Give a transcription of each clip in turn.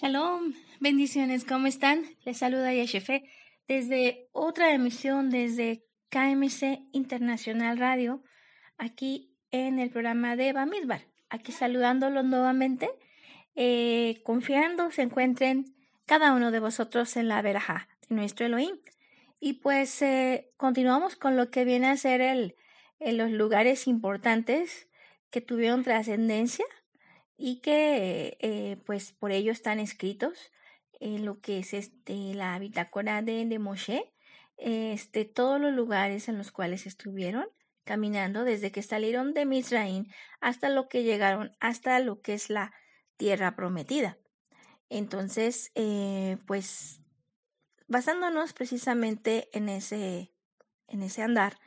Shalom, bendiciones, ¿cómo están? Les saluda Yeshefe desde otra emisión desde KMC Internacional Radio, aquí en el programa de Bamidbar. Aquí saludándolos nuevamente, eh, confiando se encuentren cada uno de vosotros en la veraja de nuestro Elohim. Y pues eh, continuamos con lo que viene a ser el, los lugares importantes que tuvieron trascendencia y que eh, pues por ello están escritos en lo que es este la bitácora de, de Moshe, este, todos los lugares en los cuales estuvieron caminando desde que salieron de Misraín hasta lo que llegaron hasta lo que es la tierra prometida. Entonces, eh, pues basándonos precisamente en ese, en ese andar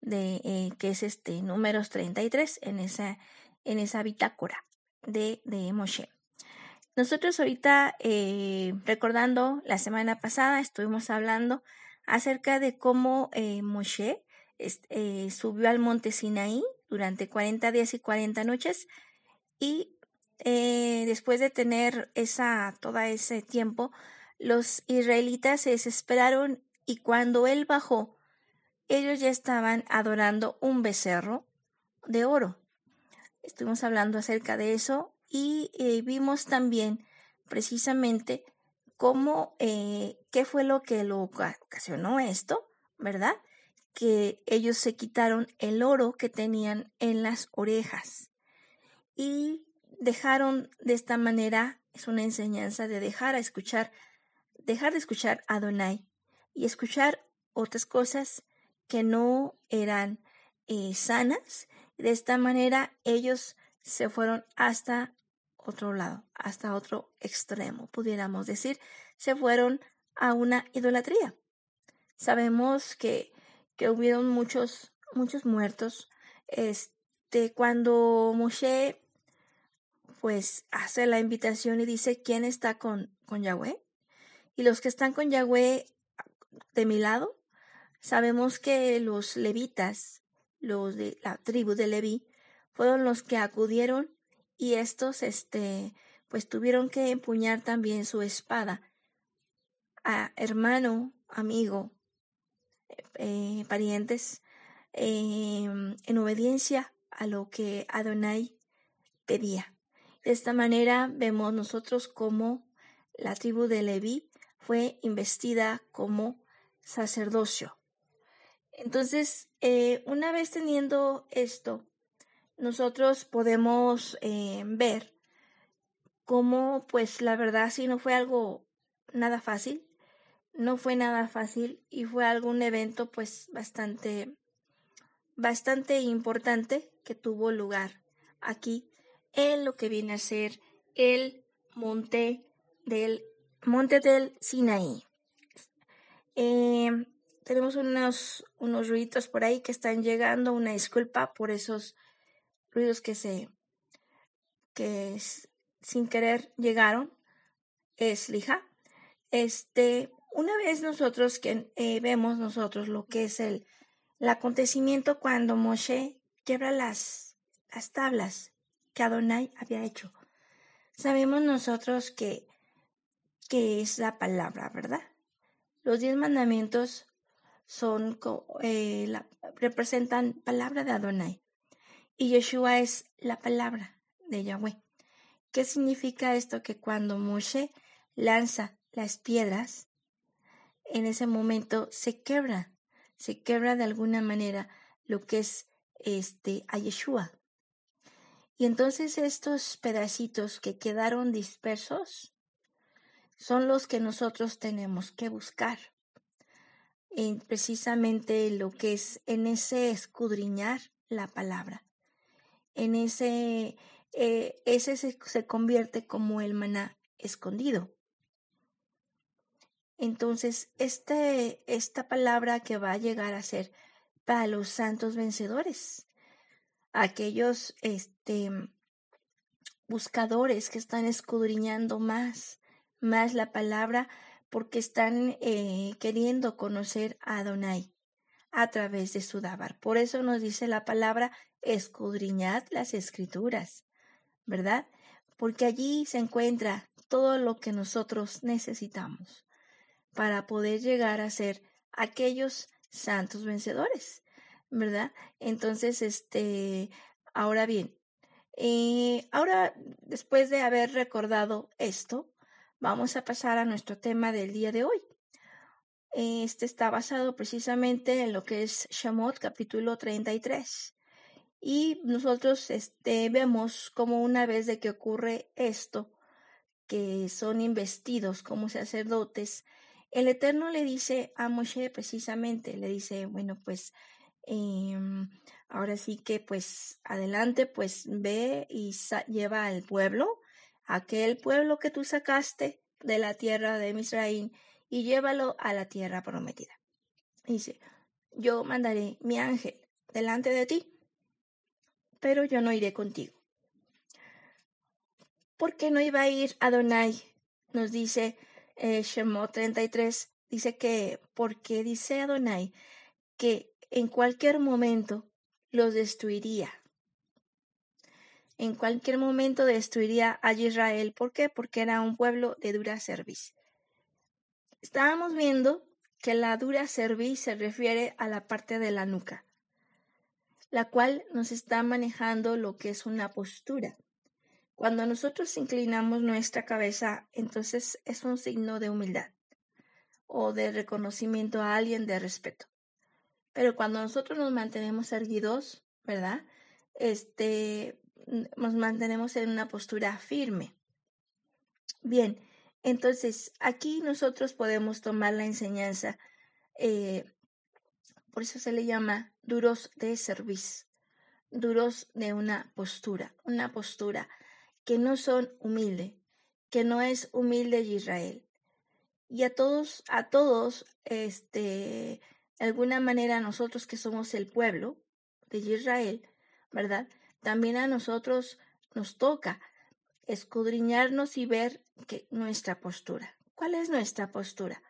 de eh, que es este números 33 en esa, en esa bitácora de, Moshe. Nosotros ahorita, eh, recordando la semana pasada, estuvimos hablando acerca de cómo eh, Moshe eh, subió al monte Sinaí durante 40 días y 40 noches y eh, después de tener esa, todo ese tiempo, los israelitas se desesperaron y cuando él bajó, ellos ya estaban adorando un becerro de oro. Estuvimos hablando acerca de eso y eh, vimos también precisamente cómo, eh, qué fue lo que lo ocasionó esto, ¿verdad? Que ellos se quitaron el oro que tenían en las orejas y dejaron de esta manera, es una enseñanza de dejar a escuchar, dejar de escuchar a Adonai y escuchar otras cosas que no eran eh, sanas. De esta manera ellos se fueron hasta otro lado, hasta otro extremo, pudiéramos decir, se fueron a una idolatría. Sabemos que, que hubieron muchos, muchos muertos. Este, cuando Moshe pues hace la invitación y dice quién está con, con Yahweh. Y los que están con Yahweh de mi lado, sabemos que los levitas, los de la tribu de Leví, fueron los que acudieron y estos, este, pues tuvieron que empuñar también su espada a hermano, amigo, eh, parientes, em, en obediencia a lo que Adonai pedía. De esta manera vemos nosotros cómo la tribu de Leví fue investida como sacerdocio. Entonces, eh, una vez teniendo esto, nosotros podemos eh, ver cómo, pues la verdad, sí no fue algo nada fácil, no fue nada fácil y fue algún evento pues bastante, bastante importante que tuvo lugar aquí en lo que viene a ser el monte del monte del Sinaí. Eh, tenemos unos, unos ruidos por ahí que están llegando, una disculpa por esos ruidos que se, que sin querer llegaron, es lija. Este, una vez nosotros que eh, vemos nosotros lo que es el, el acontecimiento cuando Moshe quiebra las, las tablas que Adonai había hecho. Sabemos nosotros que, que es la palabra, ¿verdad? Los diez mandamientos son, eh, la, representan palabra de Adonai. Y Yeshua es la palabra de Yahweh. ¿Qué significa esto? Que cuando Moshe lanza las piedras, en ese momento se quebra, se quebra de alguna manera lo que es este a Yeshua. Y entonces estos pedacitos que quedaron dispersos son los que nosotros tenemos que buscar. En precisamente lo que es en ese escudriñar la palabra en ese, eh, ese se, convierte como el maná escondido. Entonces, este, esta palabra que va a llegar a ser para los santos vencedores, aquellos este, buscadores que están escudriñando más, más la palabra porque están eh, queriendo conocer a Adonai a través de su Dabar. Por eso nos dice la palabra escudriñad las escrituras, ¿verdad? Porque allí se encuentra todo lo que nosotros necesitamos para poder llegar a ser aquellos santos vencedores, ¿verdad? Entonces, este, ahora bien, eh, ahora después de haber recordado esto, vamos a pasar a nuestro tema del día de hoy. Este está basado precisamente en lo que es Shamot capítulo 33. Y nosotros este, vemos como una vez de que ocurre esto, que son investidos como sacerdotes, el Eterno le dice a Moshe precisamente, le dice, bueno, pues em, ahora sí que pues adelante, pues ve y lleva al pueblo, aquel pueblo que tú sacaste de la tierra de Misraín, y llévalo a la tierra prometida. Dice, yo mandaré mi ángel delante de ti, pero yo no iré contigo. ¿Por qué no iba a ir Adonai? Nos dice eh, Shemot 33 dice que, porque dice Adonai que en cualquier momento los destruiría. En cualquier momento destruiría a Israel. ¿Por qué? Porque era un pueblo de dura cerviz. Estábamos viendo que la dura cerviz se refiere a la parte de la nuca, la cual nos está manejando lo que es una postura. Cuando nosotros inclinamos nuestra cabeza, entonces es un signo de humildad o de reconocimiento a alguien de respeto. Pero cuando nosotros nos mantenemos erguidos, ¿verdad? Este, nos mantenemos en una postura firme. Bien, entonces aquí nosotros podemos tomar la enseñanza, eh, por eso se le llama duros de servicio, duros de una postura, una postura que no son humildes, que no es humilde Israel. Y a todos, a todos, este, de alguna manera nosotros que somos el pueblo de Israel, ¿verdad? También a nosotros nos toca escudriñarnos y ver que nuestra postura. ¿Cuál es nuestra postura?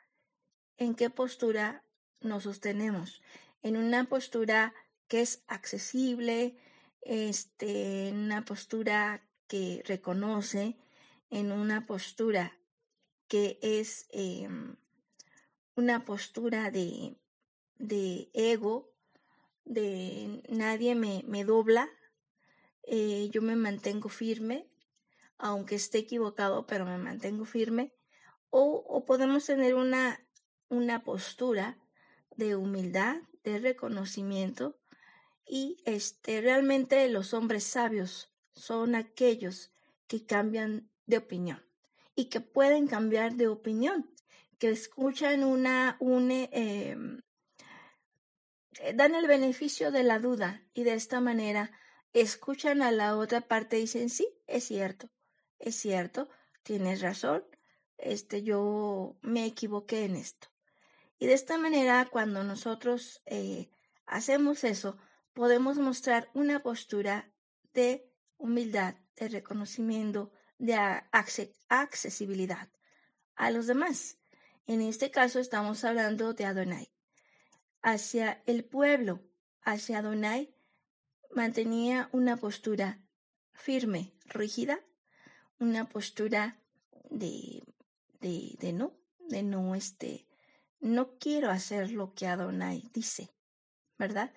¿En qué postura nos sostenemos? En una postura que es accesible, este, en una postura que reconoce en una postura que es em, una postura de, de, ego, de nadie me, me dobla, eh, yo me mantengo firme, aunque esté equivocado, pero me mantengo firme, o, o podemos tener una, una postura de humildad, de reconocimiento, y este, realmente los hombres sabios son aquellos que cambian de opinión y que pueden cambiar de opinión, que escuchan una, em, eh, dan el beneficio de la duda y de esta manera escuchan a la otra parte y dicen, sí, es cierto, es cierto, tienes razón, este, yo me equivoqué en esto. Y de esta manera, cuando nosotros eh, hacemos eso, podemos mostrar una postura de humildad, de reconocimiento, de accesibilidad a los demás. En este caso estamos hablando de Adonai. Hacia el pueblo, hacia Adonai, mantenía una postura firme, rígida, una postura de, de, de no, de no, este, no quiero hacer lo que Adonai dice, ¿verdad?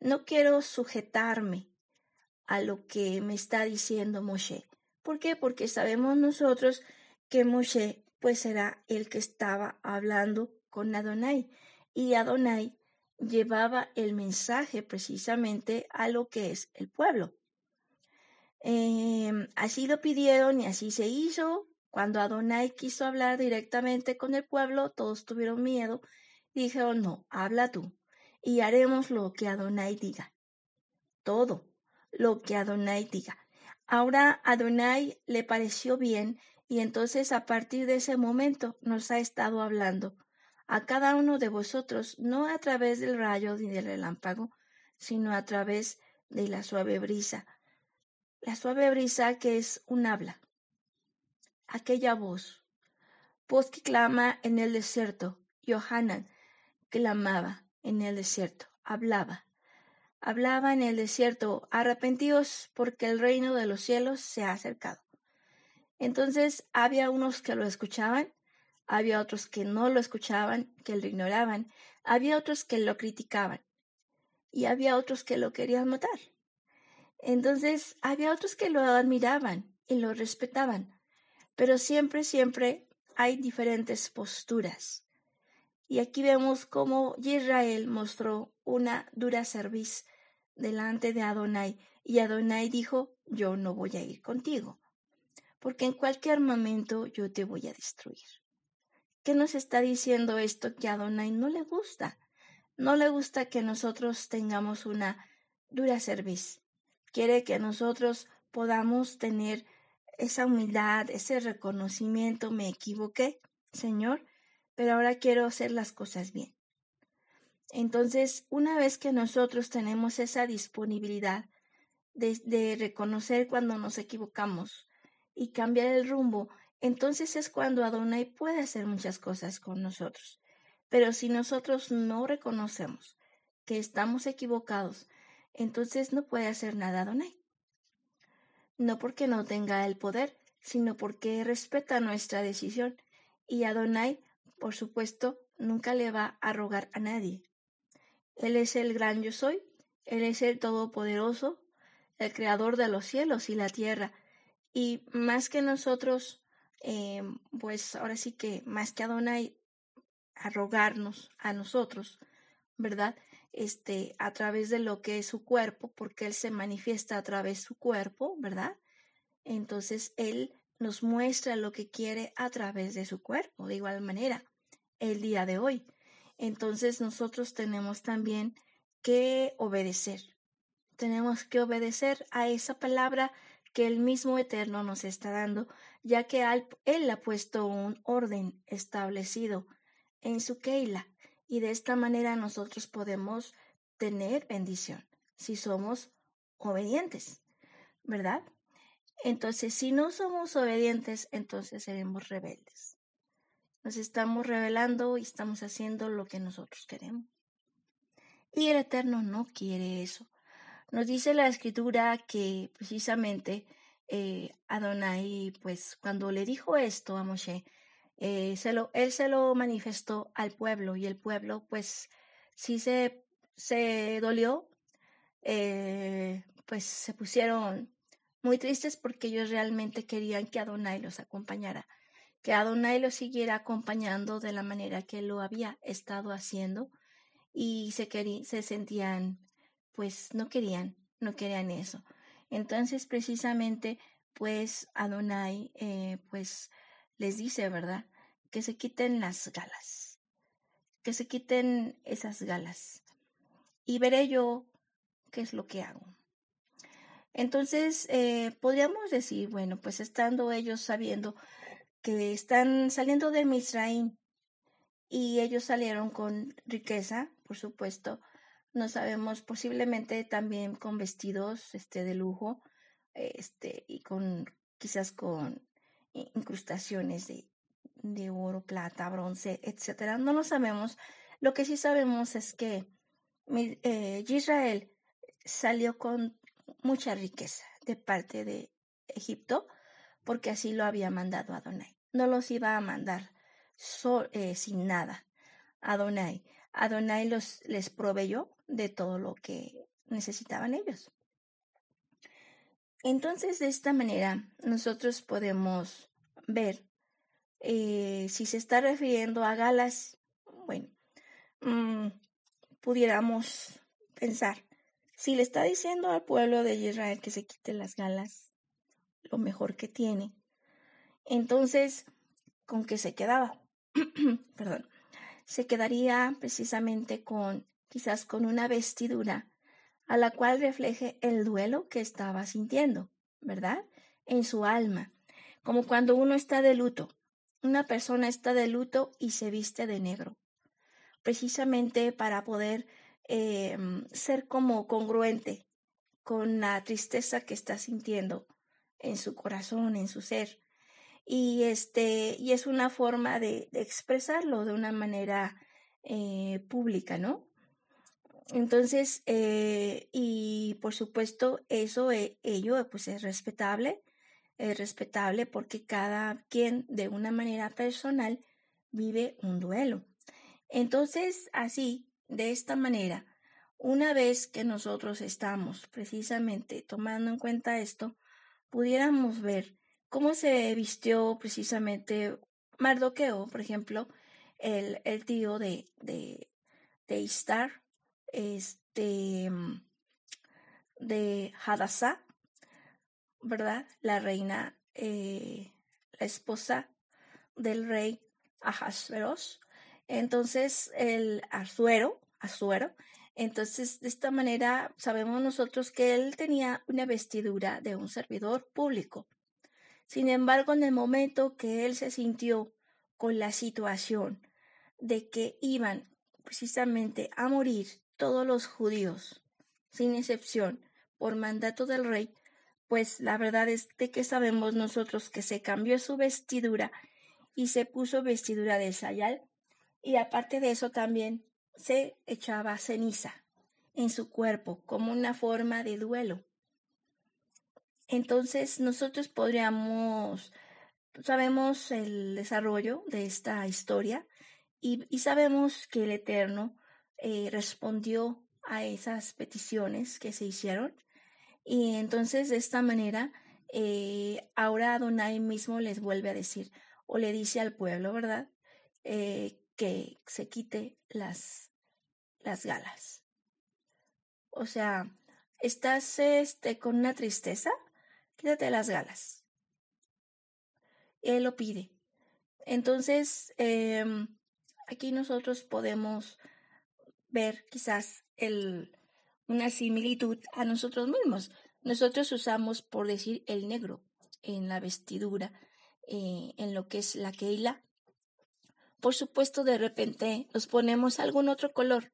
No quiero sujetarme a lo que me está diciendo Moshe. ¿Por qué? Porque sabemos nosotros que Moshe pues era el que estaba hablando con Adonai y Adonai llevaba el mensaje precisamente a lo que es el pueblo. Em, así lo pidieron y así se hizo. Cuando Adonai quiso hablar directamente con el pueblo, todos tuvieron miedo dijeron, no, habla tú y haremos lo que Adonai diga. Todo lo que Adonai diga. Ahora Adonai le pareció bien y entonces a partir de ese momento nos ha estado hablando a cada uno de vosotros, no a través del rayo ni del relámpago, sino a través de la suave brisa. La suave brisa que es un habla. Aquella voz, voz que clama en el desierto, Johanan clamaba en el desierto, hablaba hablaba en el desierto, arrepentidos porque el reino de los cielos se ha acercado. Entonces había unos que lo escuchaban, había otros que no lo escuchaban, que lo ignoraban, había otros que lo criticaban y había otros que lo querían matar. Entonces había otros que lo admiraban y lo respetaban, pero siempre, siempre hay diferentes posturas. Y aquí vemos cómo Israel mostró una dura cerviz delante de Adonai y Adonai dijo, yo no voy a ir contigo, porque en cualquier momento yo te voy a destruir. ¿Qué nos está diciendo esto que a Adonai no le gusta? No le gusta que nosotros tengamos una dura cerviz. Quiere que nosotros podamos tener esa humildad, ese reconocimiento, me equivoqué, Señor, pero ahora quiero hacer las cosas bien. Entonces, una vez que nosotros tenemos esa disponibilidad de, reconocer cuando nos equivocamos y cambiar el rumbo, entonces es cuando Adonai puede hacer muchas cosas con nosotros. Pero si nosotros no reconocemos que estamos equivocados, entonces no puede hacer nada Adonai. No porque no tenga el poder, sino porque respeta nuestra decisión y Adonai, por supuesto, nunca le va a rogar a nadie. Él es el gran yo soy, Él es el todopoderoso, el creador de los cielos y la tierra. Y más que nosotros, eh, pues ahora sí que más que Adonai, arrogarnos a nosotros, ¿verdad? Este, a través de lo que es su cuerpo, porque Él se manifiesta a través de su cuerpo, ¿verdad? Entonces Él nos muestra lo que quiere a través de su cuerpo, de igual manera, el día de hoy. Entonces nosotros tenemos también que obedecer, tenemos que obedecer a esa palabra que el mismo Eterno nos está dando, ya que Él ha puesto un orden establecido en su Keila, y de esta manera nosotros podemos tener bendición si somos obedientes, ¿verdad? Entonces, si no somos obedientes, entonces seremos rebeldes. Nos estamos rebelando y estamos haciendo lo que nosotros queremos. Y el Eterno no quiere eso. Nos dice la escritura que precisamente eh, Adonai, pues cuando le dijo esto a Moshe, eh, se lo, él se lo manifestó al pueblo y el pueblo pues sí se, se dolió, eh, pues se pusieron muy tristes porque ellos realmente querían que Adonai los acompañara, que Adonai los siguiera acompañando de la manera que lo había estado haciendo y se, se sentían pues no querían, no querían eso. Entonces, precisamente, pues Adonai, eh, pues les dice, ¿verdad? Que se quiten las galas, que se quiten esas galas. Y veré yo qué es lo que hago. Entonces, eh, podríamos decir, bueno, pues estando ellos sabiendo que están saliendo de Misraim y ellos salieron con riqueza, por supuesto, no sabemos, posiblemente también con vestidos este, de lujo este, y con quizás con incrustaciones de, de oro, plata, bronce, etcétera. No lo sabemos. Lo que sí sabemos es que eh, Israel salió con mucha riqueza de parte de Egipto porque así lo había mandado Adonai. No los iba a mandar eh, sin nada. Adonai. Adonai los, les proveyó de todo lo que necesitaban ellos. Entonces, de esta manera, nosotros podemos ver eh, si se está refiriendo a galas, bueno, mm, pudiéramos pensar, si le está diciendo al pueblo de Israel que se quite las galas, lo mejor que tiene, entonces, ¿con qué se quedaba? Perdón, se quedaría precisamente con quizás con una vestidura a la cual refleje el duelo que estaba sintiendo, ¿verdad? En su alma, como cuando uno está de luto. Una persona está de luto y se viste de negro, precisamente para poder em, ser como congruente con la tristeza que está sintiendo en su corazón, en su ser. Y este, y es una forma de, expresarlo de una manera eh, pública, ¿no? Entonces, eh, y por supuesto, eso, eh, ello pues es respetable, es respetable porque cada quien de una manera personal vive un duelo. Entonces, así, de esta manera, una vez que nosotros estamos precisamente tomando en cuenta esto, pudiéramos ver cómo se vistió precisamente Mardoqueo, por ejemplo, el, el tío de, de, de este, de Hadassah, ¿verdad? La reina, eh, la esposa del rey Ahasveros. Entonces, el Azuero, Azuero, entonces, de esta manera sabemos nosotros que él tenía una vestidura de un servidor público. Sin embargo, en el momento que él se sintió con la situación de que iban precisamente a morir todos los judíos, sin excepción, por mandato del rey, pues la verdad es de que sabemos nosotros que se cambió su vestidura y se puso vestidura de sayal y aparte de eso también se echaba ceniza en su cuerpo como una forma de duelo. Entonces nosotros podríamos, sabemos el desarrollo de esta historia y, sabemos que el Eterno eh, respondió a esas peticiones que se hicieron y entonces de esta manera eh, ahora Adonai mismo les vuelve a decir o le dice al pueblo, ¿verdad? Eh, que se quite las las galas. O sea, estás este, con una tristeza, quítate las galas. Él lo pide. Entonces, em, aquí nosotros podemos ver quizás el, una similitud a nosotros mismos. Nosotros usamos, por decir, el negro en la vestidura, eh, en lo que es la keila. Por supuesto, de repente nos ponemos algún otro color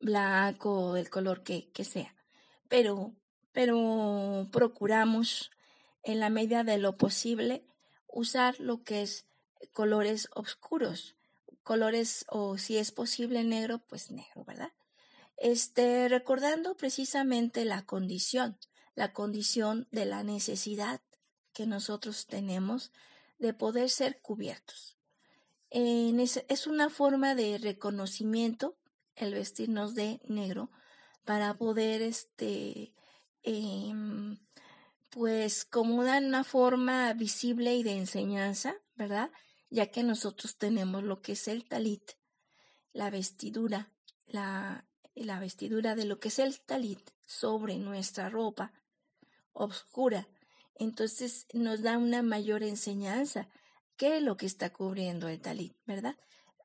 blanco o del color que, que sea. Pero, pero procuramos en la medida de lo posible usar lo que es colores oscuros, colores o si es posible negro, pues negro, ¿verdad? Este, recordando precisamente la condición, la condición de la necesidad que nosotros tenemos de poder ser cubiertos. es una forma de reconocimiento el vestirnos de negro para poder, este, em, pues como una forma visible y de enseñanza, ¿verdad? Ya que nosotros tenemos lo que es el talit, la vestidura, la, vestidura de lo que es el talit sobre nuestra ropa oscura. Entonces nos da una mayor enseñanza que lo que está cubriendo el talit, ¿verdad?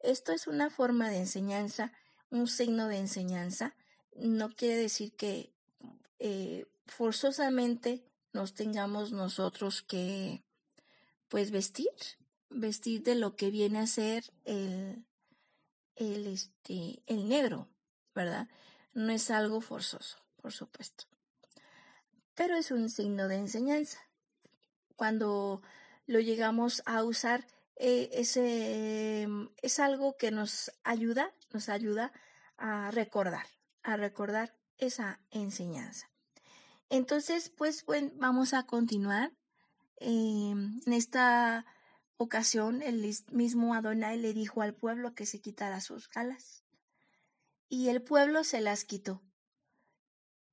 Esto es una forma de enseñanza un signo de enseñanza, no quiere decir que eh, forzosamente nos tengamos nosotros que pues vestir, vestir de lo que viene a ser el, el, este, el negro, ¿verdad? No es algo forzoso, por supuesto. Pero es un signo de enseñanza. Cuando lo llegamos a usar, eh, ese, es algo que nos ayuda nos ayuda a recordar, a recordar esa enseñanza. Entonces, pues bueno, vamos a continuar. Em, en esta ocasión, el mismo Adonai le dijo al pueblo que se quitara sus galas. Y el pueblo se las quitó.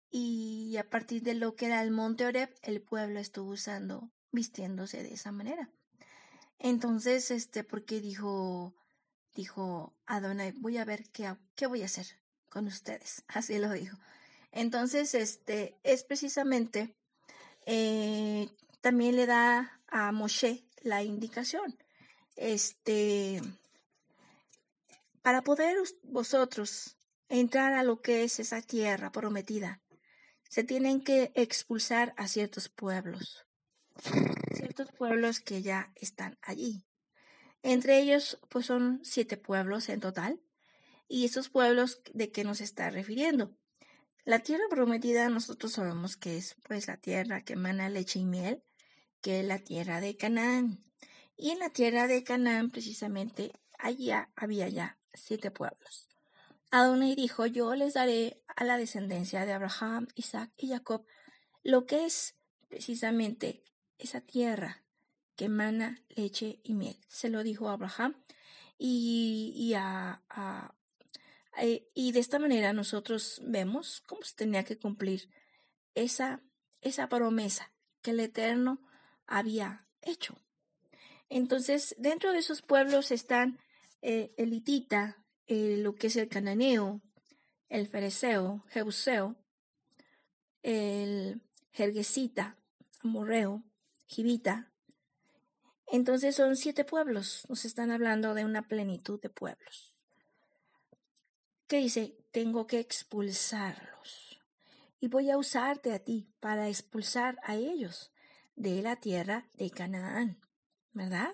Y a partir de lo que era el monte Oreb, el pueblo estuvo usando, vistiéndose de esa manera. Entonces, este, porque dijo, dijo Adonai, voy a ver qué, qué voy a hacer con ustedes. Así lo dijo. Entonces, este es precisamente, eh, también le da a Moshe la indicación. Este, para poder vosotros entrar a lo que es esa tierra prometida, se tienen que expulsar a ciertos pueblos, ciertos pueblos que ya están allí. Entre ellos, pues son siete pueblos en total. ¿Y esos pueblos de qué nos está refiriendo? La tierra prometida nosotros sabemos que es pues la tierra que emana leche y miel, que la tierra de Canaán. Y en la tierra de Canaán precisamente allá había ya siete pueblos. Adonai dijo, yo les daré a la descendencia de Abraham, Isaac y Jacob lo que es precisamente esa tierra que emana leche y miel. Se lo dijo a Abraham y, a, eh, y de esta manera nosotros vemos cómo se tenía que cumplir esa, esa promesa que el Eterno había hecho. Entonces, dentro de esos pueblos están eh, el hitita, eh, lo que es el cananeo, el fereceo, jebuseo, el jerguesita, amorreo, jibita. Entonces son siete pueblos, nos están hablando de una plenitud de pueblos. ¿Qué dice? Tengo que expulsarlos. Y voy a usarte a ti para expulsar a ellos de la tierra de Canaán, ¿verdad?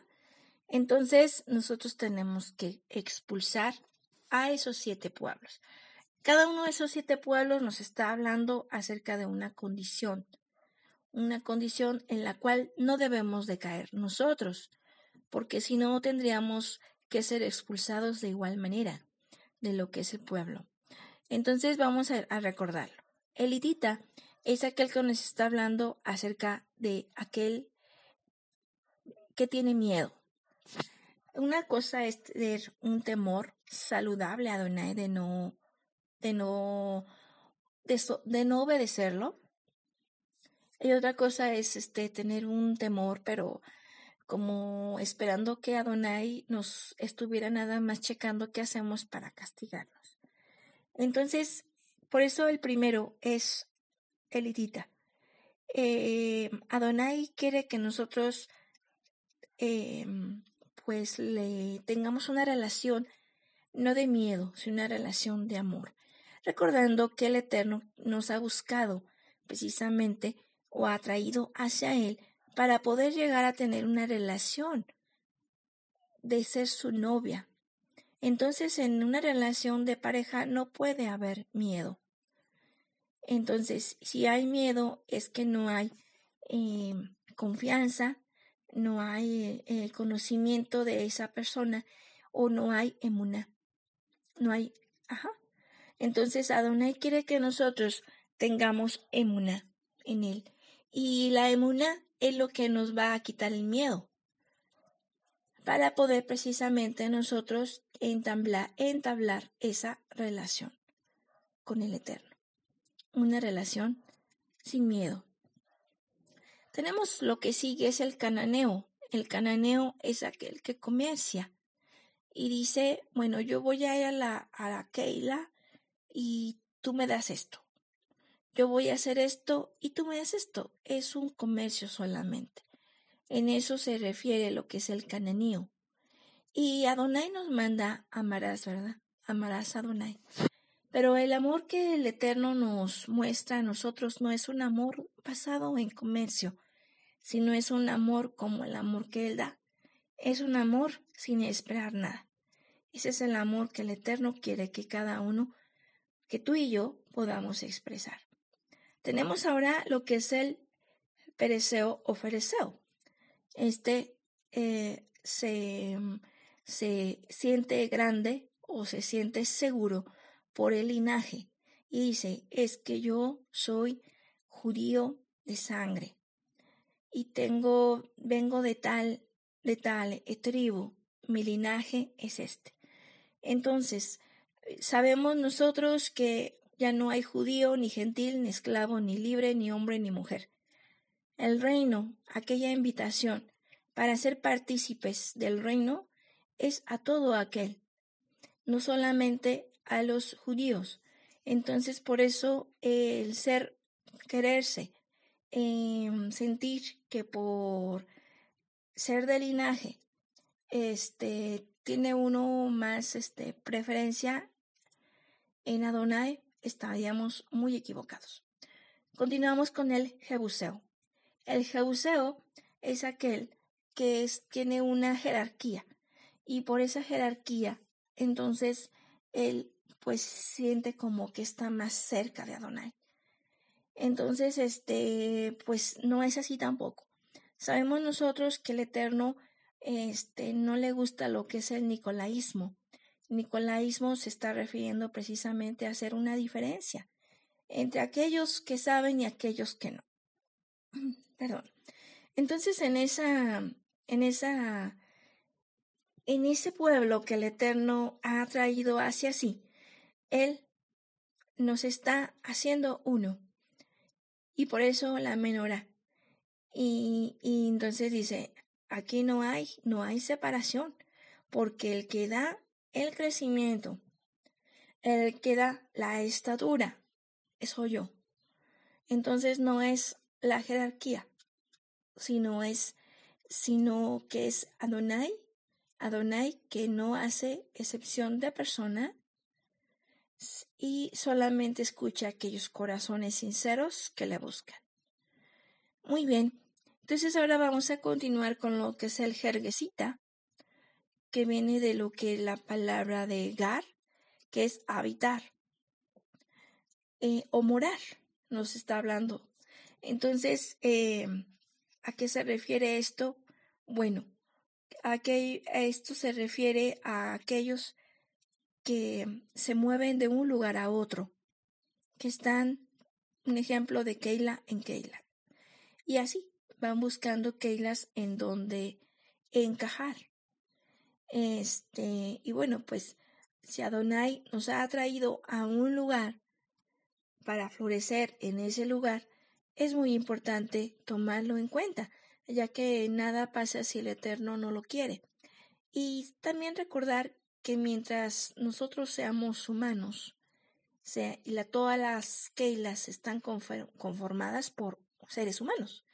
Entonces nosotros tenemos que expulsar a esos siete pueblos. Cada uno de esos siete pueblos nos está hablando acerca de una condición, una condición en la cual no debemos de caer nosotros, porque si no tendríamos que ser expulsados de igual manera de lo que es el pueblo. Entonces vamos a, recordarlo. El es aquel que nos está hablando acerca de aquel que tiene miedo. Una cosa es tener un temor saludable a Adonai de no, de no, de, no obedecerlo. Y otra cosa es este tener un temor, pero como esperando que Adonai nos estuviera nada más checando qué hacemos para castigarnos. Entonces, por eso el primero es elitita. Eh, Adonai quiere que nosotros eh, pues le tengamos una relación no de miedo, sino una relación de amor, recordando que el Eterno nos ha buscado precisamente o ha traído hacia Él para poder llegar a tener una relación de ser su novia. Entonces en una relación de pareja no puede haber miedo. Entonces, si hay miedo, es que no hay eh, confianza, no hay eh, conocimiento de esa persona o no hay emuna. No hay, ajá. Entonces, Adonai quiere que nosotros tengamos emuna en él. Y la emuna es lo que nos va a quitar el miedo para poder precisamente nosotros entablar esa relación con el Eterno una relación sin miedo. Tenemos lo que sigue es el cananeo. El cananeo es aquel que comercia y dice, bueno, yo voy a ir a la, a la Keila y tú me das esto. Yo voy a hacer esto y tú me das esto. Es un comercio solamente. En eso se refiere lo que es el cananeo. Y Adonai nos manda amarás, ¿verdad? Amarás a Adonai. Pero el amor que el Eterno nos muestra a nosotros no es un amor basado en comercio, sino es un amor como el amor que Él da. Es un amor sin esperar nada. Ese es el amor que el Eterno quiere que cada uno, que tú y yo, podamos expresar. Tenemos ahora lo que es el pereceo o fereceo. Este eh, se, se siente grande o se siente seguro por el linaje y dice, es que yo soy judío de sangre y tengo, vengo de tal, de tal tribu, mi linaje es este. Entonces, sabemos nosotros que ya no hay judío, ni gentil, ni esclavo, ni libre, ni hombre, ni mujer. El reino, aquella invitación para ser partícipes del reino, es a todo aquel, no solamente a los judíos. Entonces, por eso el ser, quererse, em, sentir que por ser de linaje, este, tiene uno más este, preferencia en Adonai, estaríamos muy equivocados. Continuamos con el Jebuseo. El Jebuseo es aquel que es, tiene una jerarquía y por esa jerarquía, entonces, él pues siente como que está más cerca de Adonai. Entonces, este, pues no es así tampoco. Sabemos nosotros que el Eterno este, no le gusta lo que es el nicolaísmo. Nicolaísmo se está refiriendo precisamente a hacer una diferencia entre aquellos que saben y aquellos que no. Perdón. Entonces en esa, en esa, en ese pueblo que el Eterno ha traído hacia sí, Él nos está haciendo uno. Y por eso la menorá. Y, y entonces dice, aquí no hay, no hay separación, porque el que da el crecimiento, el que da la estatura, soy yo. Entonces no es la jerarquía, sino es, sino que es Adonai, Adonai que no hace excepción de persona y solamente escucha aquellos corazones sinceros que le buscan. Muy bien, entonces ahora vamos a continuar con lo que es el jerguesita, que viene de lo que la palabra de gar, que es habitar eh, o morar, nos está hablando. Entonces, eh, ¿a qué se refiere esto? Bueno, a, que, esto se refiere a aquellos que se mueven de un lugar a otro, que están, un ejemplo de Keila en Keila. Y así van buscando Keilas en donde encajar. Este, y bueno, pues si Adonai nos ha traído a un lugar para florecer en ese lugar, es muy importante tomarlo en cuenta, ya que nada pasa si el Eterno no lo quiere. Y también recordar que mientras nosotros seamos humanos, sea, y la, todas las Keilas están conformadas por seres humanos.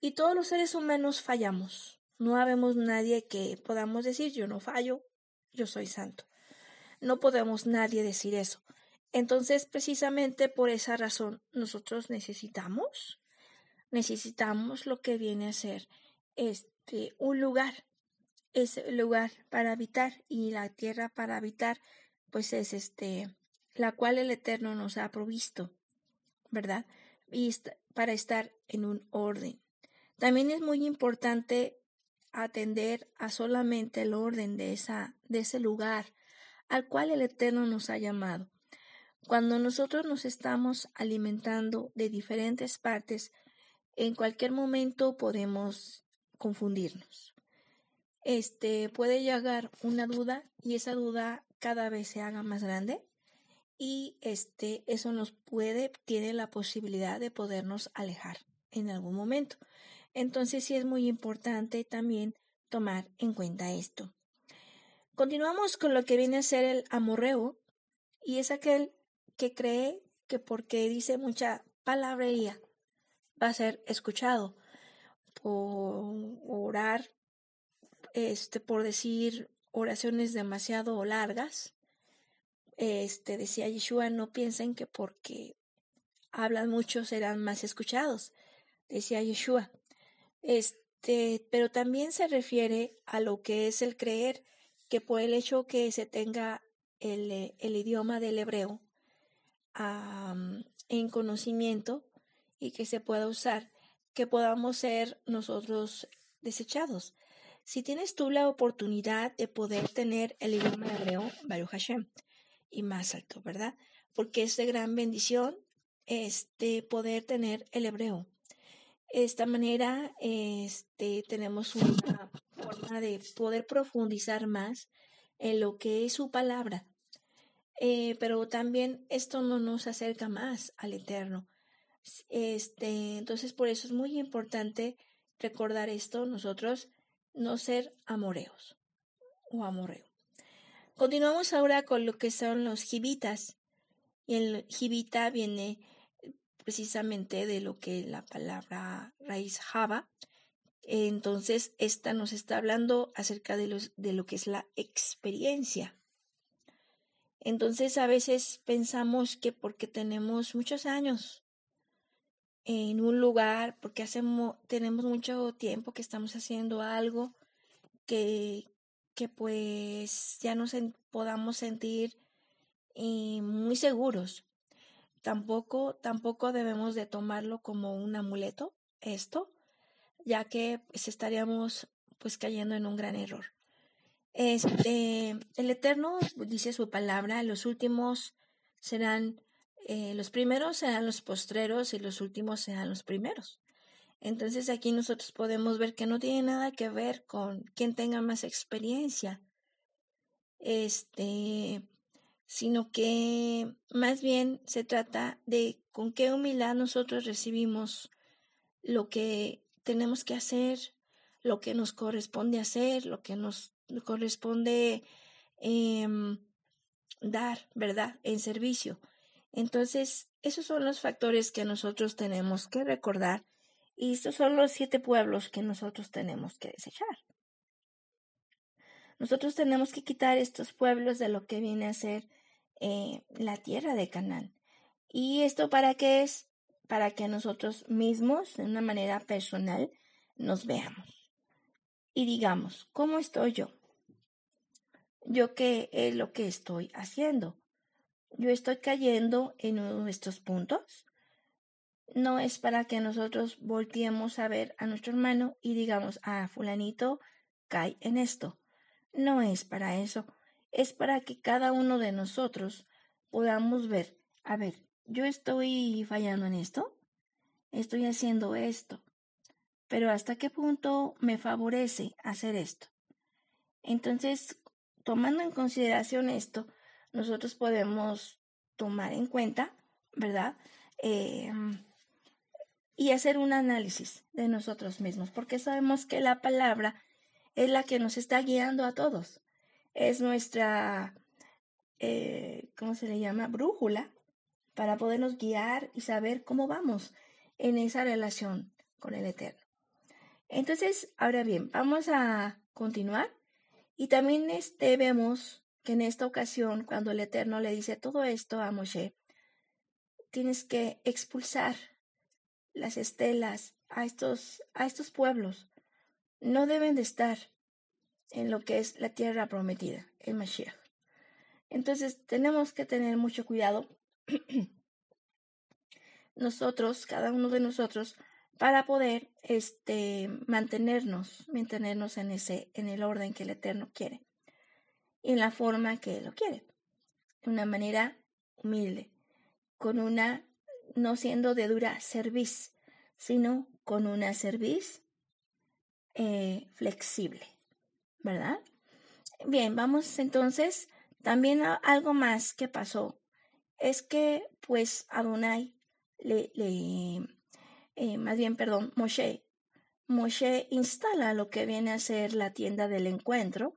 Y todos los seres humanos fallamos. No habemos nadie que podamos decir yo no fallo, yo soy santo. No podemos nadie decir eso. Entonces, precisamente por esa razón, nosotros necesitamos, necesitamos lo que viene a ser este un lugar, ese lugar para habitar y la tierra para habitar, pues es este la cual el Eterno nos ha provisto, ¿verdad? Y para estar en un orden. También es muy importante atender a solamente el orden de esa de ese lugar al cual el Eterno nos ha llamado. Cuando nosotros nos estamos alimentando de diferentes partes, en cualquier momento podemos confundirnos. Este puede llegar una duda y esa duda cada vez se haga más grande y este eso nos puede tiene la posibilidad de podernos alejar en algún momento. Entonces sí es muy importante también tomar en cuenta esto. Continuamos con lo que viene a ser el amorreo, y es aquel que cree que porque dice mucha palabrería va a ser escuchado por orar, este, por decir oraciones demasiado largas. Este decía Yeshua, no piensen que porque hablan mucho serán más escuchados, decía Yeshua. Este, pero también se refiere a lo que es el creer que por el hecho que se tenga el, eh, el idioma del hebreo en conocimiento y que se pueda usar, que podamos ser nosotros desechados. Si tienes tú la oportunidad de poder tener el idioma hebreo, Baruch Hashem, y más alto, ¿verdad? Porque es de gran bendición este, poder tener el hebreo. De esta manera este, tenemos una forma de poder profundizar más en lo que es su palabra. Eh, pero también esto no nos acerca más al Eterno. Este, entonces, por eso es muy importante recordar esto, nosotros no ser amoreos o amoreo. Continuamos ahora con lo que son los jibitas. Y el jibita viene precisamente de lo que la palabra raíz java, entonces, esta nos está hablando acerca de, de lo que es la experiencia. Entonces, a veces pensamos que porque tenemos muchos años en un lugar, porque hacemos, tenemos mucho tiempo que estamos haciendo algo, que, que pues ya nos podamos sentir eh, muy seguros. Tampoco, tampoco debemos de tomarlo como un amuleto, esto, ya que pues, estaríamos pues cayendo en un gran error. Este, el Eterno dice su palabra, los últimos serán, eh, los primeros serán los postreros y los últimos serán los primeros. Entonces aquí nosotros podemos ver que no tiene nada que ver con quien tenga más experiencia, este, sino que más bien se trata de con qué humildad nosotros recibimos lo que tenemos que hacer, lo que nos corresponde hacer, lo que nos corresponde em, dar, ¿verdad? En servicio. Entonces, esos son los factores que nosotros tenemos que recordar y estos son los siete pueblos que nosotros tenemos que desechar. Nosotros tenemos que quitar estos pueblos de lo que viene a ser eh, la tierra de Canaán. ¿Y esto para qué es? Para que nosotros mismos, de una manera personal, nos veamos. Y digamos, ¿cómo estoy yo? ¿Yo qué es lo que estoy haciendo? ¿Yo estoy cayendo en uno de estos puntos? No es para que nosotros volteemos a ver a nuestro hermano y digamos, ah, fulanito cae en esto. No es para eso, es para que cada uno de nosotros podamos ver, a ver, yo estoy fallando en esto, estoy haciendo esto, pero hasta qué punto me favorece hacer esto. Entonces, tomando en consideración esto, nosotros podemos tomar en cuenta, ¿verdad? Em, y hacer un análisis de nosotros mismos, porque sabemos que la palabra es la que nos está guiando a todos. Es nuestra, eh, ¿cómo se le llama? Brújula para podernos guiar y saber cómo vamos en esa relación con el Eterno. Entonces, ahora bien, vamos a continuar y también este, vemos que en esta ocasión, cuando el Eterno le dice todo esto a Moshe, tienes que expulsar las estelas a estos, a estos pueblos no deben de estar en lo que es la tierra prometida, el Mashiach. Entonces tenemos que tener mucho cuidado nosotros, cada uno de nosotros, para poder este, mantenernos, mantenernos en ese, en el orden que el Eterno quiere, en la forma que lo quiere, de una manera humilde, con una, no siendo de dura serviz, sino con una serviz eh, flexible, ¿verdad? Bien, vamos entonces, también algo más que pasó es que pues Adonai le, le eh, más bien, perdón, Moshe, Moshe instala lo que viene a ser la tienda del encuentro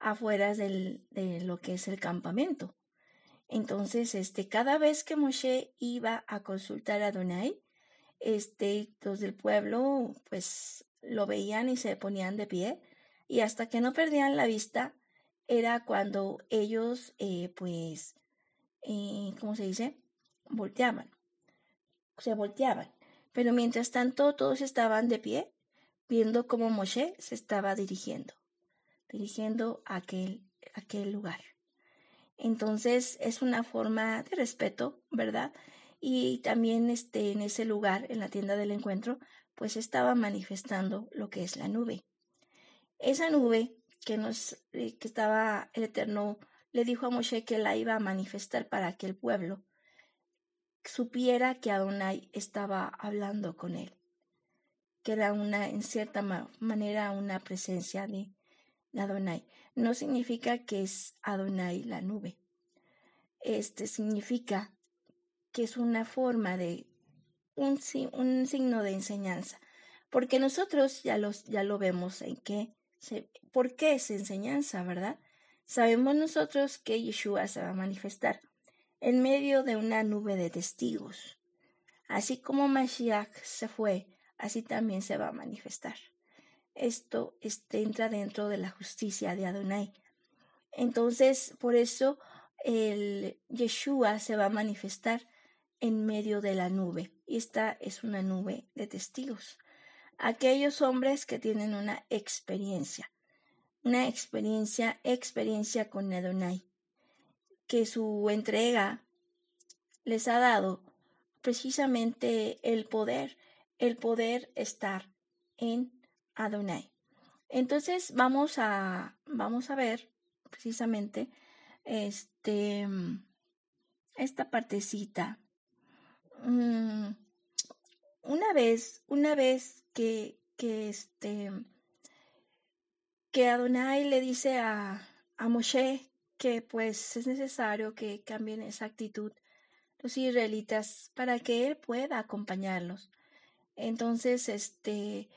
afuera de lo que es el campamento. Entonces, este, cada vez que Moshe iba a consultar a Adonai, este, los del pueblo, pues lo veían y se ponían de pie y hasta que no perdían la vista era cuando ellos eh, pues eh, ¿cómo se dice? volteaban se volteaban pero mientras tanto todos estaban de pie viendo cómo Moshe se estaba dirigiendo dirigiendo aquel, aquel lugar entonces es una forma de respeto verdad y también este, en ese lugar, en la tienda del encuentro, pues estaba manifestando lo que es la nube. Esa nube que nos eh, que estaba el Eterno le dijo a Moshe que la iba a manifestar para que el pueblo supiera que Adonai estaba hablando con él, que era una en cierta manera una presencia de Adonai. No significa que es Adonai la nube. Este significa que es una forma de un, un signo de enseñanza, porque nosotros ya, ya lo vemos en qué, por qué es enseñanza, ¿verdad? Sabemos nosotros que Yeshua se va a manifestar en medio de una nube de testigos. Así como Mashiach se fue, así también se va a manifestar. Esto este, entra dentro de la justicia de Adonai. Entonces, por eso el Yeshua se va a manifestar en medio de la nube. Y esta es una nube de testigos. Aquellos hombres que tienen una experiencia, una experiencia, experiencia con Adonai, que su entrega les ha dado precisamente el poder, el poder estar en Adonai. Entonces vamos a, vamos a ver precisamente este, esta partecita Mm, una vez, una vez que, que este, que Adonai le dice a, a Moshe que pues es necesario que cambien esa actitud los israelitas para que él pueda acompañarlos. Entonces, este,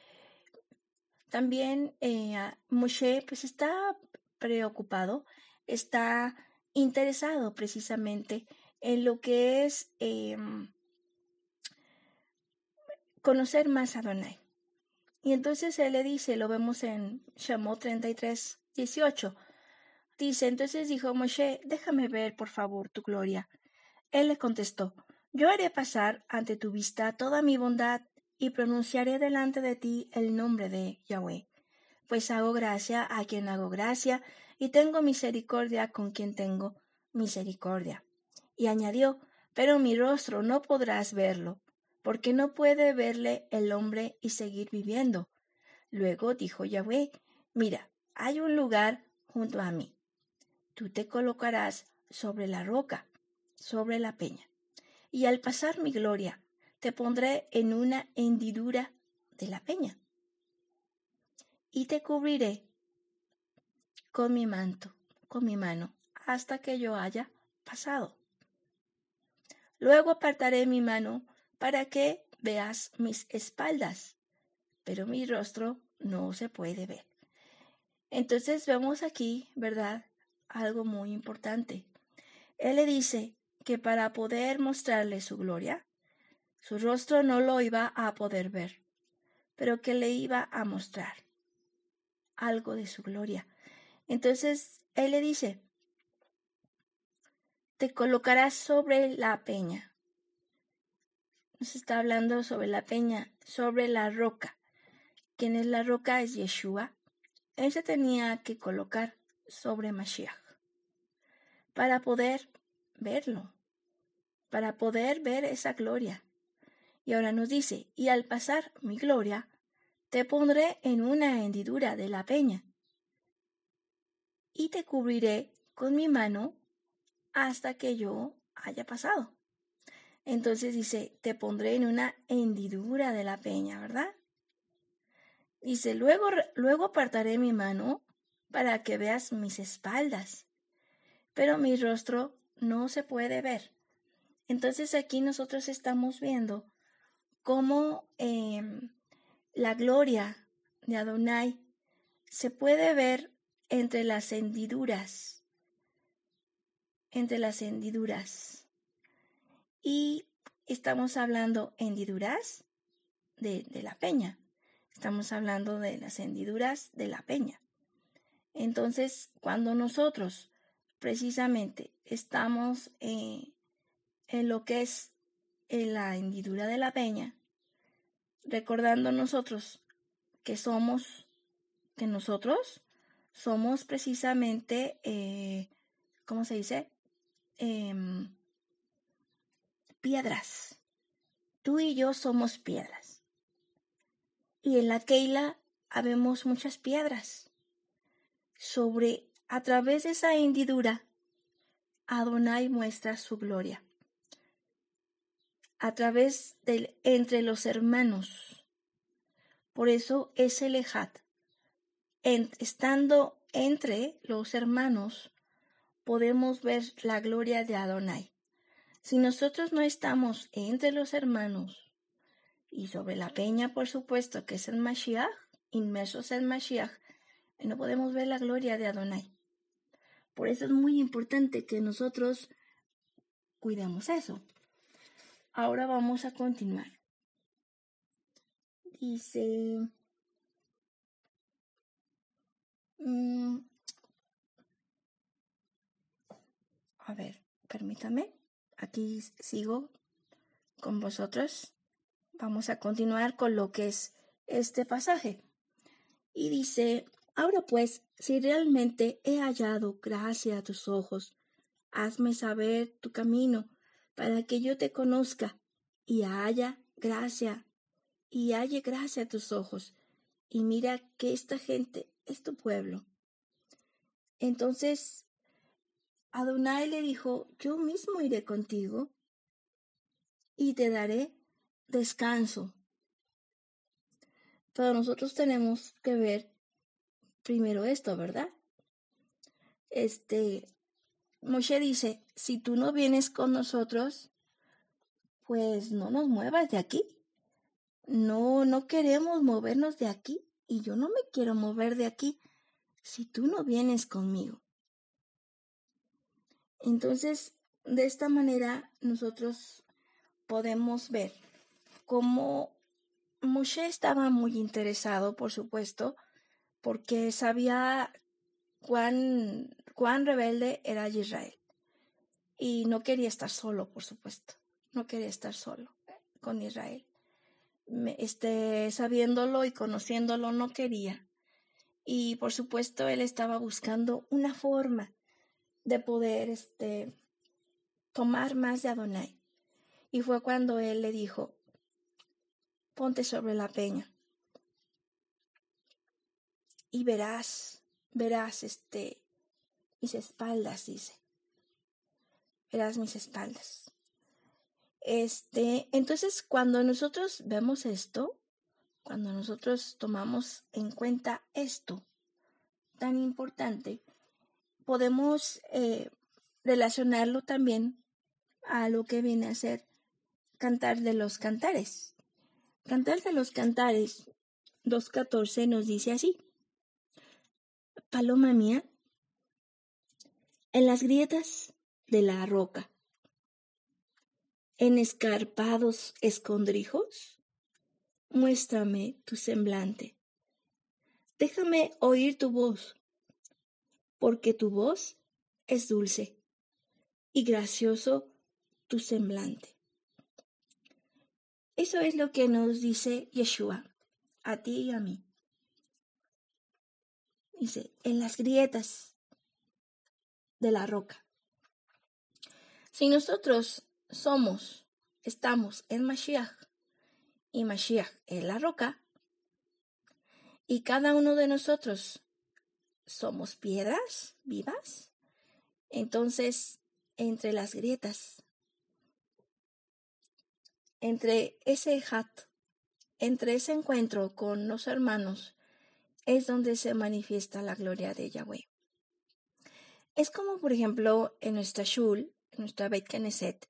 también eh, Moshe pues está preocupado, está interesado precisamente en lo que es em, conocer más a Adonai. Y entonces él le dice, lo vemos en Shemot 33, 18. Dice, entonces dijo Moshe, déjame ver por favor tu gloria. Él le contestó, yo haré pasar ante tu vista toda mi bondad y pronunciaré delante de ti el nombre de Yahweh. Pues hago gracia a quien hago gracia y tengo misericordia con quien tengo misericordia. Y añadió, pero mi rostro no podrás verlo, porque no puede verle el hombre y seguir viviendo. Luego dijo Yahweh, mira, hay un lugar junto a mí. Tú te colocarás sobre la roca, sobre la peña. Y al pasar mi gloria, te pondré en una hendidura de la peña. Y te cubriré con mi manto, con mi mano, hasta que yo haya pasado. Luego apartaré mi mano para que veas mis espaldas, pero mi rostro no se puede ver. Entonces vemos aquí, ¿verdad? Algo muy importante. Él le dice que para poder mostrarle su gloria, su rostro no lo iba a poder ver, pero que le iba a mostrar algo de su gloria. Entonces él le dice, te colocarás sobre la peña nos está hablando sobre la peña, sobre la roca. ¿Quién es la roca? Es Yeshua. Él se tenía que colocar sobre Mashiach para poder verlo, para poder ver esa gloria. Y ahora nos dice, y al pasar mi gloria, te pondré en una hendidura de la peña, y te cubriré con mi mano hasta que yo haya pasado. Entonces dice, te pondré en una hendidura de la peña, ¿verdad? Dice, luego, luego apartaré mi mano para que veas mis espaldas, pero mi rostro no se puede ver. Entonces aquí nosotros estamos viendo cómo em, la gloria de Adonai se puede ver entre las hendiduras, entre las hendiduras. Y estamos hablando hendiduras de, de la peña. Estamos hablando de las hendiduras de la peña. Entonces, cuando nosotros precisamente estamos eh, en lo que es en la hendidura de la peña, recordando nosotros que somos, que nosotros somos precisamente, eh, ¿cómo se dice? Em, piedras. Tú y yo somos piedras. Y en la Keila habemos muchas piedras. Sobre, a través de esa hendidura, Adonai muestra su gloria. A través del entre los hermanos. Por eso es el Ejat. estando entre los hermanos, podemos ver la gloria de Adonai. Si nosotros no estamos entre los hermanos y sobre la peña, por supuesto, que es el Mashiach, inmersos en Mashiach, no podemos ver la gloria de Adonai. Por eso es muy importante que nosotros cuidemos eso. Ahora vamos a continuar. Dice... Mm, a ver, permítame. Aquí sigo con vosotros. Vamos a continuar con lo que es este pasaje. Y dice, ahora pues, si realmente he hallado gracia a tus ojos, hazme saber tu camino para que yo te conozca y haya gracia y halle gracia a tus ojos. Y mira que esta gente es tu pueblo. Entonces Adonai le dijo, yo mismo iré contigo y te daré descanso Pero nosotros tenemos que ver primero esto, ¿verdad? Este, Moshe dice, si tú no vienes con nosotros, pues no nos muevas de aquí. No, no queremos movernos de aquí y yo no me quiero mover de aquí si tú no vienes conmigo. Entonces, de esta manera nosotros podemos ver cómo Moshe estaba muy interesado, por supuesto, porque sabía cuán, cuán rebelde era Israel. Y no quería estar solo, por supuesto. No quería estar solo con Israel. Este, sabiéndolo y conociéndolo, no quería. Y por supuesto, él estaba buscando una forma de poder este, tomar más de Adonai. Y fue cuando él le dijo, ponte sobre la peña y verás, verás este, mis espaldas, dice. Verás mis espaldas. Este, entonces cuando nosotros vemos esto, cuando nosotros tomamos en cuenta esto tan importante, podemos eh, relacionarlo también a lo que viene a ser cantar de los cantares. Cantar de los cantares 2.14 nos dice así. Paloma mía, en las grietas de la roca, en escarpados escondrijos, muéstrame tu semblante. Déjame oír tu voz, porque tu voz es dulce y gracioso tu semblante. Eso es lo que nos dice Yeshua, a ti y a mí. Dice, en las grietas de la roca. Si nosotros somos, estamos en Mashiach, y Mashiach es la roca, y cada uno de nosotros somos piedras vivas, entonces entre las grietas, entre ese hat, entre ese encuentro con los hermanos, es donde se manifiesta la gloria de Yahweh. Es como, por ejemplo, en nuestra Shul, nuestra Beit Knesset,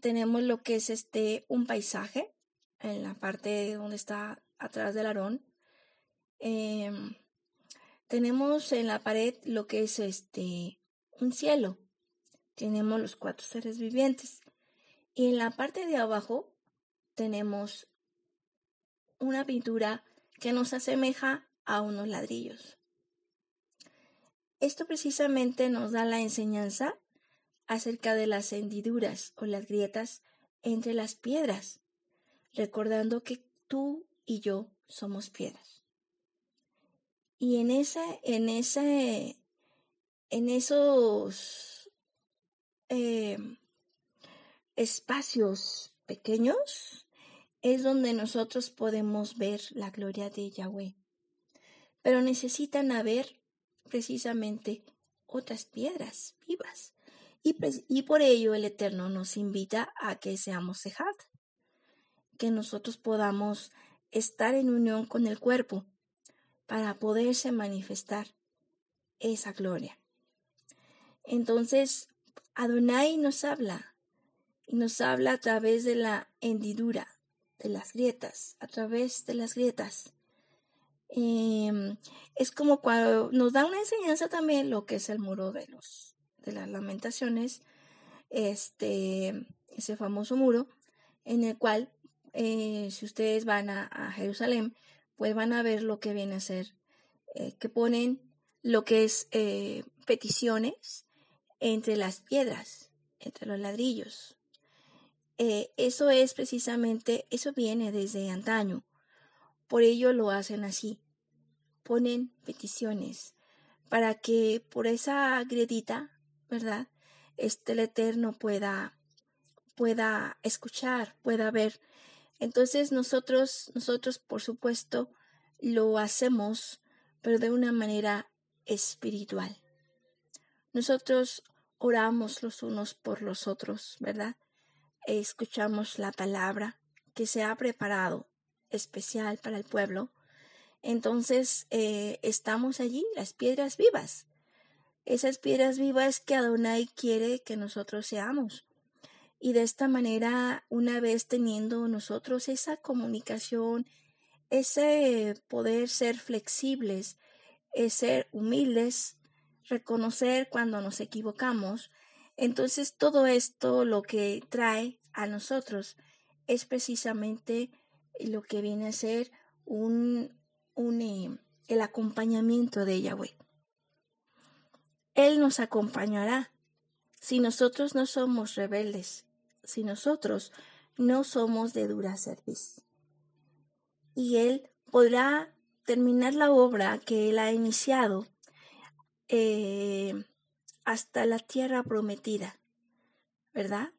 tenemos lo que es este un paisaje en la parte donde está atrás del Aarón. Em, tenemos en la pared lo que es este un cielo. Tenemos los cuatro seres vivientes. Y en la parte de abajo tenemos una pintura que nos asemeja a unos ladrillos. Esto precisamente nos da la enseñanza acerca de las hendiduras o las grietas entre las piedras, recordando que tú y yo somos piedras. Y en ese, en ese, en esos eh, espacios pequeños es donde nosotros podemos ver la gloria de Yahweh pero necesitan haber precisamente otras piedras vivas. Y, por ello el Eterno nos invita a que seamos sejad, que nosotros podamos estar en unión con el cuerpo para poderse manifestar esa gloria. Entonces, Adonai nos habla y nos habla a través de la hendidura, de las grietas, a través de las grietas Em, es como cuando nos da una enseñanza también lo que es el muro de los de las lamentaciones, este ese famoso muro en el cual eh, si ustedes van a, Jerusalén pues van a ver lo que viene a ser eh, que ponen lo que es eh, peticiones entre las piedras, entre los ladrillos. eso es precisamente, eso viene desde antaño. Por ello lo hacen así. Ponen peticiones para que por esa grietita, ¿verdad? Este el Eterno pueda pueda escuchar, pueda ver. Entonces nosotros nosotros por supuesto lo hacemos pero de una manera espiritual. Nosotros oramos los unos por los otros, ¿verdad? Escuchamos la palabra que se ha preparado especial para el pueblo entonces eh, estamos allí, las piedras vivas. Esas piedras vivas que Adonai quiere que nosotros seamos. Y de esta manera, una vez teniendo nosotros esa comunicación, ese poder ser flexibles, ser humildes, reconocer cuando nos equivocamos, entonces todo esto lo que trae a nosotros es precisamente lo que viene a ser un, un eh, el acompañamiento de Yahweh. Él nos acompañará si nosotros no somos rebeldes, si nosotros no somos de dura cerviz. Y Él podrá terminar la obra que Él ha iniciado eh, hasta la tierra prometida, ¿verdad?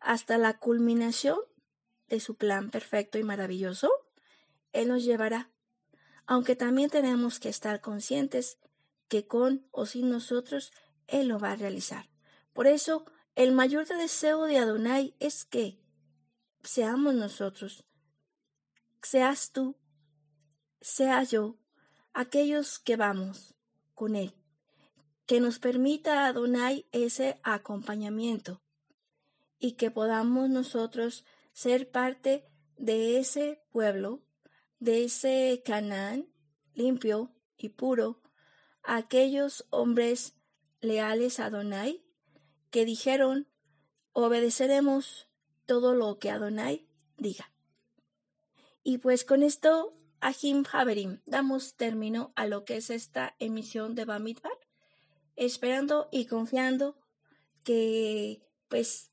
Hasta la culminación de su plan perfecto y maravilloso, Él nos llevará. Aunque también tenemos que estar conscientes que con o sin nosotros Él lo va a realizar. Por eso, el mayor deseo de Adonai es que seamos nosotros, seas tú, sea yo, aquellos que vamos con Él, que nos permita Adonai ese acompañamiento y que podamos nosotros ser parte de ese pueblo, de ese Canaán limpio y puro, aquellos hombres leales a Adonai que dijeron, obedeceremos todo lo que Adonai diga. Y pues con esto, Ahim Haverim, damos término a lo que es esta emisión de Bamidbar, esperando y confiando que pues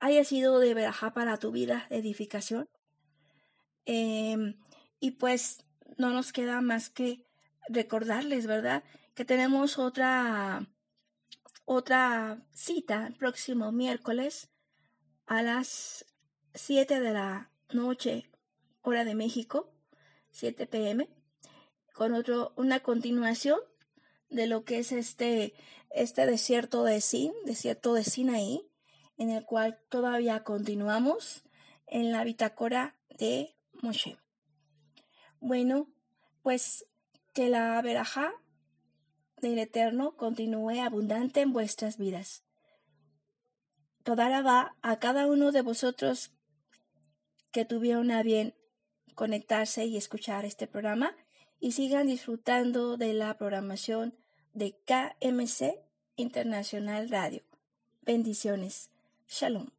haya sido de verajá para tu vida de edificación. Em, y pues no nos queda más que recordarles, ¿verdad? Que tenemos otra otra cita el próximo miércoles a las 7 de la noche, hora de México, 7 pm, con otro, una continuación de lo que es este, este desierto de Sin, desierto de Sinaí, en el cual todavía continuamos en la bitácora de Moshe. Bueno, pues que la verajá del Eterno continúe abundante en vuestras vidas. Toda va a cada uno de vosotros que tuvieron a bien conectarse y escuchar este programa y sigan disfrutando de la programación de KMC Internacional Radio. Bendiciones. Shalom.